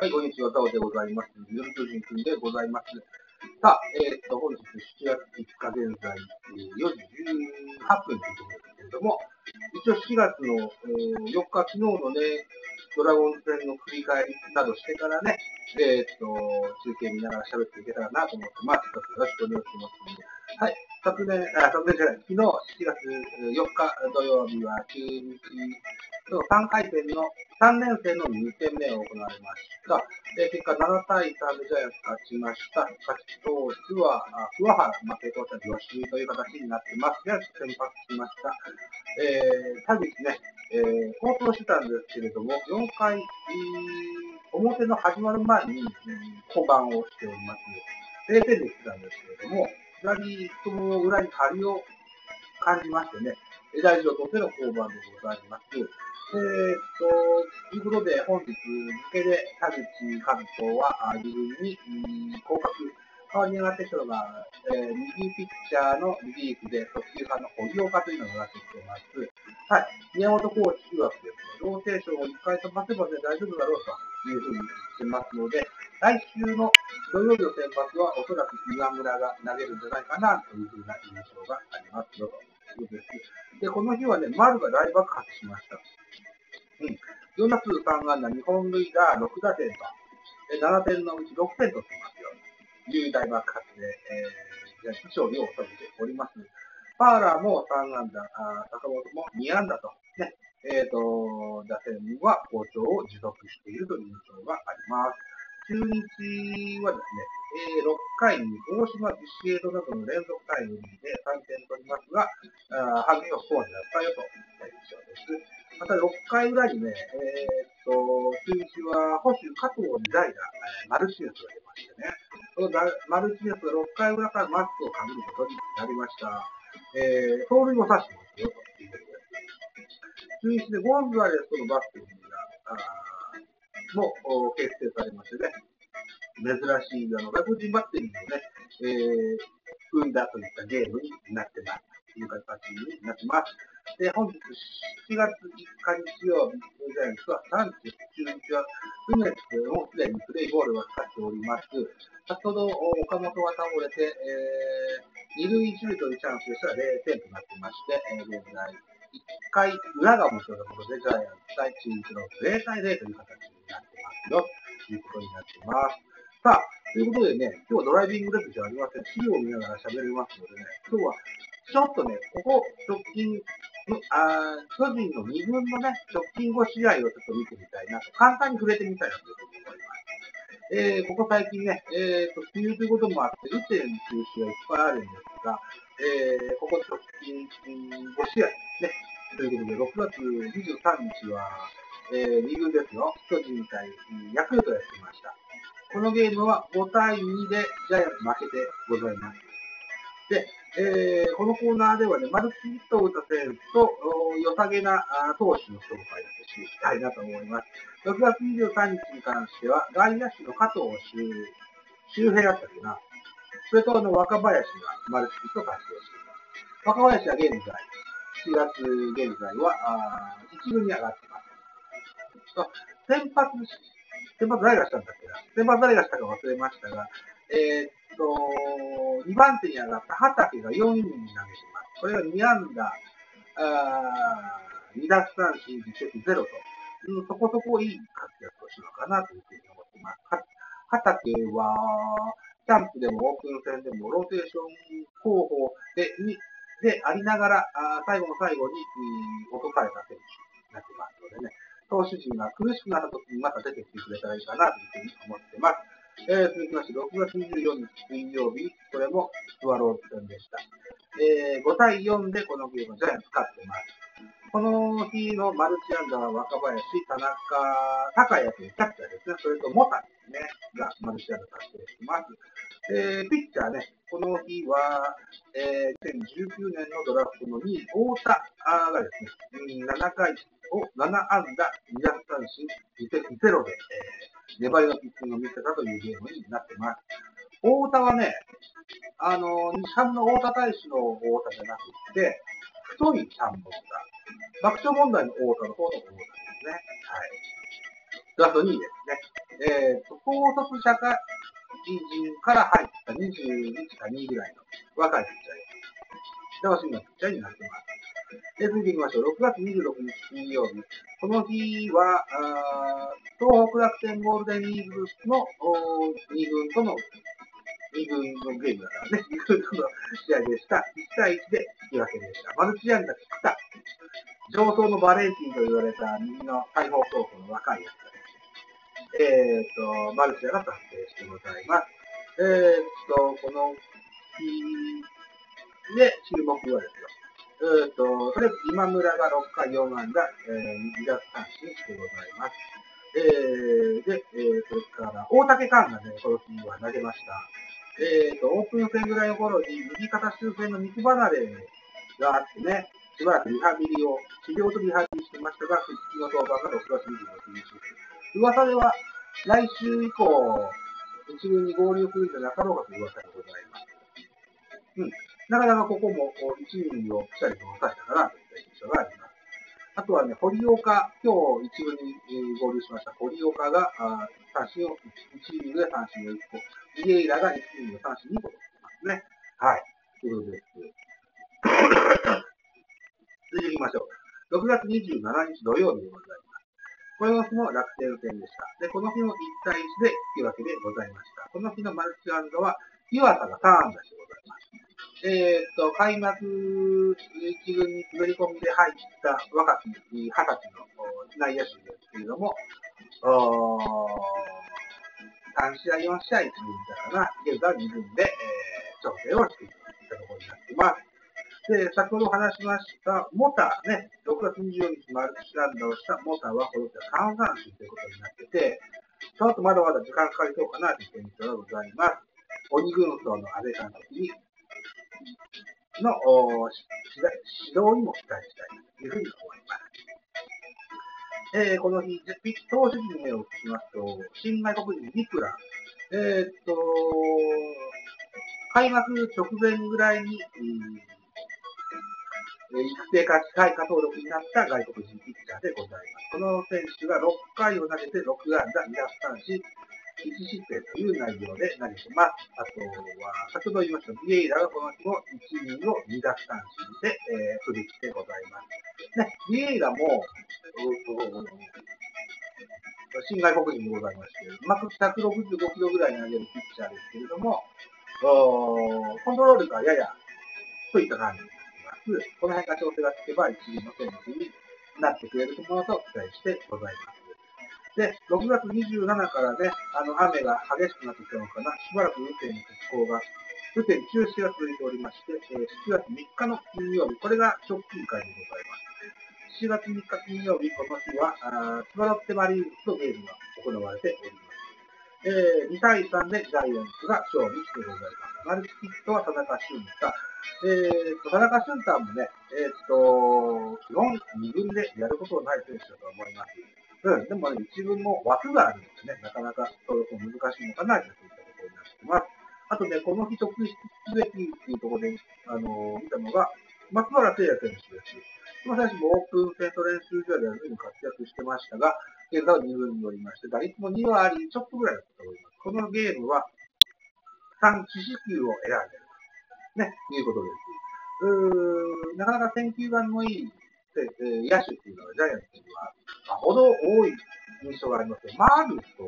はい、こんにちは、ザオでございます。夜巨人くんでございます。さあ、えっ、と、本日7月5日現在、4時18分というところですけれども、一応4月の、えー、4日、昨日のね、ドラゴンズ戦の振り返りなどしてからね、えっ、と、中継見ながら喋っていけたらなと思ってます。よろしくお願いします。はい。昨年、あ、昨年じゃない、昨日7月4日土曜日は中日の3回戦の3年生の2戦目を行われました。え結果7対3でジャイアンツ勝ちました。勝ち投手は桑原、負け投手は吉井という形になってます。ジャイアンツ先発しました。えー、田口ね、えー、好投してたんですけれども、4回、表の始まる前に、降板をしております。0点で来たんですけれども、左太もも裏に張りを感じましてね、大事をとっての降板でございます。えー、っと、ということで、本日付で田口関東は自分に降格。代わりに上がってきたのが、えー、右ピッチャーのリリーフで特急派の堀岡というのが上がってきてます。はい。宮本コーチ曰くですね、ローテーションを1回飛ばせばね、大丈夫だろうというふうに言ってますので、来週の土曜日の先発はおそらく岩村が投げるんじゃないかなというふうな印象がありますよということです。で、この日はね、丸が大爆発しました。うん。4打数3安打、2本塁打、6打点と、7点のうち6点取ってますよ。という大爆発で、えー、勝利を収めております。パーラーも3安打、あ坂本も2安打と、ね、えっ、ー、と、打線は好調を持続しているという印象があります。中日はですね、えー、6回に大島ビシエドなどの連続タイムリーで3点取りますが、あハグのスコアになったよという印象です。また6回裏にね、えー、っと、中日は保守加藤に代打、えー、マルチネスが出ましてね、そのマルチネスが6回裏からマスクをかぶることになりました。えー、盗塁も刺してますよということです。中日でゴンズアレスとのバッテリーが、あも結成されましてね、珍しいあの外国人バッテリーのね、えー、組んだといったゲームになってます。という形になってます。で、本日7月5日日曜日、ジャイアンツは3時、中日は梅津でもすでにプレイボールがかかっております。先ほど岡本は倒れて、えー、2塁1塁というチャンスでしたら0点となってまして、えー、現在、1回裏が面白いところで、ジャイアンツ対中日の0対0という形になってますよ、ということになってます。さあ、ということでね、今日はドライビングレッスンじゃありません。資料を見ながら喋りますのでね、今日はちょっとね、ここ直近あ巨人の2軍のね、直近5試合をちょっと見てみたいなと、簡単に触れてみたいなというふうに思います。えー、ここ最近ね、えーと、梅雨ということもあって、打ってる球種がいっぱいあるんですが、えー、ここ直近5試合ね、ということで、6月23日は、えー、2軍ですよ、巨人対ヤクルトやってました。このゲームは5対2でジャイアンツ負けてございます。で、えー、このコーナーではね、マルチヒットを打た選手と、良さげな投手の紹介をしていきたいなと思います。6月23日に関しては、外野手の加藤周周平だったっけな。それとあの若林がマルチヒット活動しています。若林は現在、7月現在は、あ1軍に上がっています。先発、先発誰がしたんだっけな。先発誰がしたか忘れましたが、えー、と、2番手に上がった畑が4人に投げてます。これが2安打、あ2奪三振、自責ゼロという、そこそこいい活躍をするのかなというふうに思っています。畑は、キャンプでもオープン戦でもローテーション候補でにでありながら、あ最後の最後に、落とされた選手になってますのでね、投手陣が苦しくなった時にまた出てきてくれたらいいかなというふうに思ってます。えー、続きまして、6月24日水曜日、これもスワローズ戦でした。えー、5対4でこのゲームジャイアンツ勝ってます。この日のマルチアンダーは若林、田中、高谷というキャッチャーですね。それとモタですね。がマルチアンダー達成してます。えー、ピッチャーね、この日は、えー、2019年のドラフトの2位、太田がですね、7回を7安打、2奪三振、ゼロで、えー粘りのピッチングを見せたというゲームになってます。太田はね、あの、西半の太田大使の太田じゃなくて、太い三本田。爆笑問題の太田の方の太田ですね。はい。ドラフト2位ですね。えっ、と、高卒社会人から入った21か2ぐらいの若いピッチャーです。楽しみなピッチャーになってます。で、続いていきましょう。6月26日金曜日。この日は、東北楽天ゴールデンイーグルスの2軍との、2軍のゲームだからね、2軍との試合でした。1対1で引き分けでした。マルチアンダ菊田。上層のバレーティンと言われた右の大砲候補の若いやつです。えっ、ー、と、マルチアが達成してございます。えっ、ー、と、この日で注目はですよ。えっ、ー、と、とりあえず今村が6回4安打、えー、2奪三振してございます。えー、で、えー、それから大竹寛がね、この日は投げました。えっ、ー、と、オープン戦ぐらいの頃に右肩周辺の肉離れがあってね、しばらくリハビリを、治療とリハビリしてましたが、復帰の登板が6月26日。噂では、来週以降、一軍に合流するんじゃなかろうかという噂でございます。うん。なかなかここも1ミリをぴたりと抑えたかなといった印象があります。あとはね、堀岡、今日一軍に合流しました堀岡があ三振を、1イニングで三振を1個、ビエイラが1イニングで三振2個取ってますね。はい。ということです。続いていきましょう。6月27日土曜日でございます。この日も楽天戦でした。で、この日も1対1で引き分けでございました。この日のマルチアンドは、岩佐がターン出してございます。えっ、と、開幕一軍に滑り込みで入った若き二十歳の内野手ですけれども、3試合、4試合続いたかな、現在2軍で、えー、調整をしていたところになっています。で、先ほど話しました、モタね、6月24日マルチランダをしたモタは、この人は3三振ということになってて、ちょっとまだまだ時間かかりそうかなという印象がございます。鬼軍曹の安倍監督にの指導にも期待したいというふうに思います。えー、この日、投手陣に目をつきますと、新外国人、ニクラ、えー、っと、開幕直前ぐらいに、育成化支配下登録になった外国人ピッチャーでございます。この選手が6回を投げて6安打2奪三振、1失点という内容で投げてます。あとは、先ほど言いましたビエイラがこの日も1イニングを2奪三振で、えー、振り切ってございます。ね、ビエイラも、新外国人でございまして、うまく165キロぐらい投げるピッチャーですけれども、コントロールがややといった感じになっています。この辺が調整がつけば、一流の選手になってくれるものと期待してございます。で、6月27からね、あの、雨が激しくなってきたのかな、しばらく雨天の復興が、雨天中止が続いておりまして、えー、7月3日の金曜日、これが直近会でございます。7月3日金曜日、この日は、あスワロッテマリーンズとゲームが行われております。えー、2対3でジャイアンツが勝利してございます。マルチヒットは田中俊太。えー、田中俊太もね、えっ、と、基本2軍でやることない選手だと思います。うん、でもね、一軍も枠があるのでね、なかなか登録も難しいのかなといったところになってます。あとね、この日特筆すべきっていうところで、あのー、見たのが、松原聖也選手です。この選手もオープン戦と練習試合では随分活躍してましたが、現在は2軍に乗りまして、打率も2割ちょっとぐらいだったと思います。このゲームは3四死球を選んでる。ね、いうことです。うーなかなか選球眼のいいえ野手っていうのはジャイアンツには、まほど多い印象がありますけど、マールと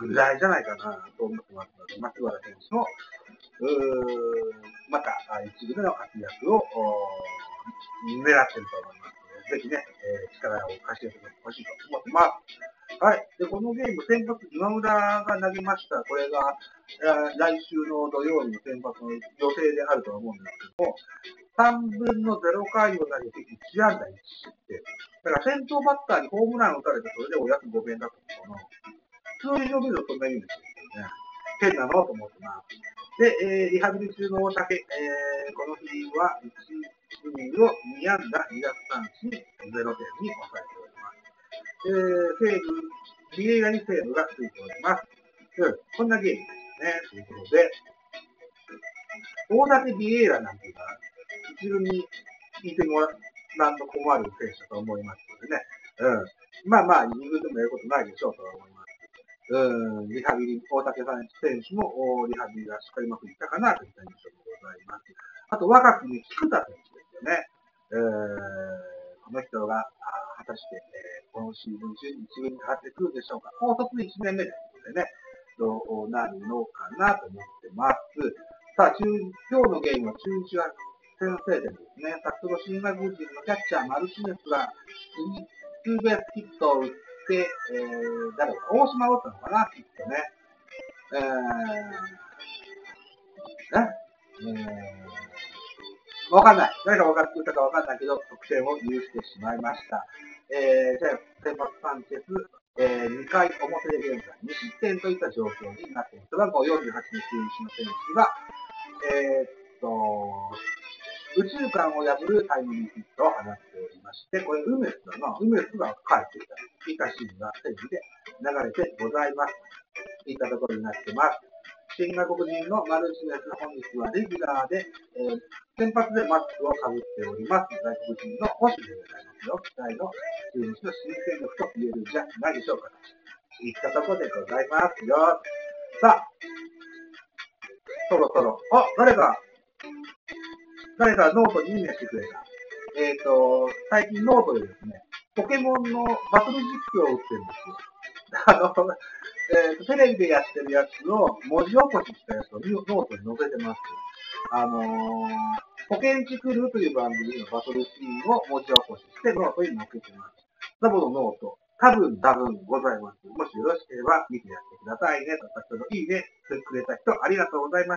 ぐらいじゃないかなと思ってますので、松原選手の、また一軍での活躍を狙ってると思います、ぜひね、えー、力を貸してほしいと思ってます。はい。で、このゲーム、先発、今村が投げました。これが、来週の土曜日の先発の予定であると思うんですけども、3分の0回を投げて1安打1失点。だから先頭バッターにホームランを打たれて、それでお約5弁だったのかな。通常見るとそんな意味ですよね。変なのと思ってます。で、えー、リハビリ中の大竹、えー、この日は1イニングを2安打2奪三振0点に抑えております。えー、西武、ビエラに西武がついております。うん、こんなゲームですね。ということで、大竹ビエイラなんていうのは、一軍に聞いてもらう、なんと困る選手だと思いますのでね。うん。まあまあ、二軍でもやることないでしょうとは思います。うん、リハビリ、大竹さん選手もリハビリがしっかりうまくいったかなといった印象もございます。あと、若きに菊田選手でね。えー、この人が、果たして、えー、今シーズン中に一軍に上がってくるでしょうか。高卒1年目ですのでね、どうなるのかなと思ってます。さあ、中今日のゲームは中日は先制点ですね。先ほど新外国人のキャッチャーマルチネスがツーベースヒットを打って、えー、誰か、大島だったのかな、ヒットね。えー、ね、えー、わかんない。誰か分かってたかわかんないけど、得点を許してしまいました。えー、じゃあ、先発サンチェス、えー、2回表で現在2失点といった状況になっています。背番号48の中日の選手が、えー、っと、宇宙間を破るタイムリーヒットを放っておりまして、これ、ウメスだな。ウメスが帰ってきた。いたシーンがテレビで流れてございます。といったところになってます。新外国人のマルチネス本日はレギュラーで、えー、先発でマスクをかぶっております。外国人の星でございますよ。期待の中日の新戦力と言えるんじゃないでしょうか。といったところでございますよ。さあ、そろそろ、あ、誰か誰かノートにいいねしてくれた？えっ、ー、と、最近ノートでですね、ポケモンのバトル実況を打ってるんですよ。あの、えーと、テレビでやってるやつを文字起こししたやつをノートに載せてます。あのー、ポケンチクルーという番組のバトルシーンを文字起こししてノートに載せてます。ダボのノート、多分多分ございます。もしよろしければ見てやってくださいね。先ほどいいねしてくれた人ありがとうございました。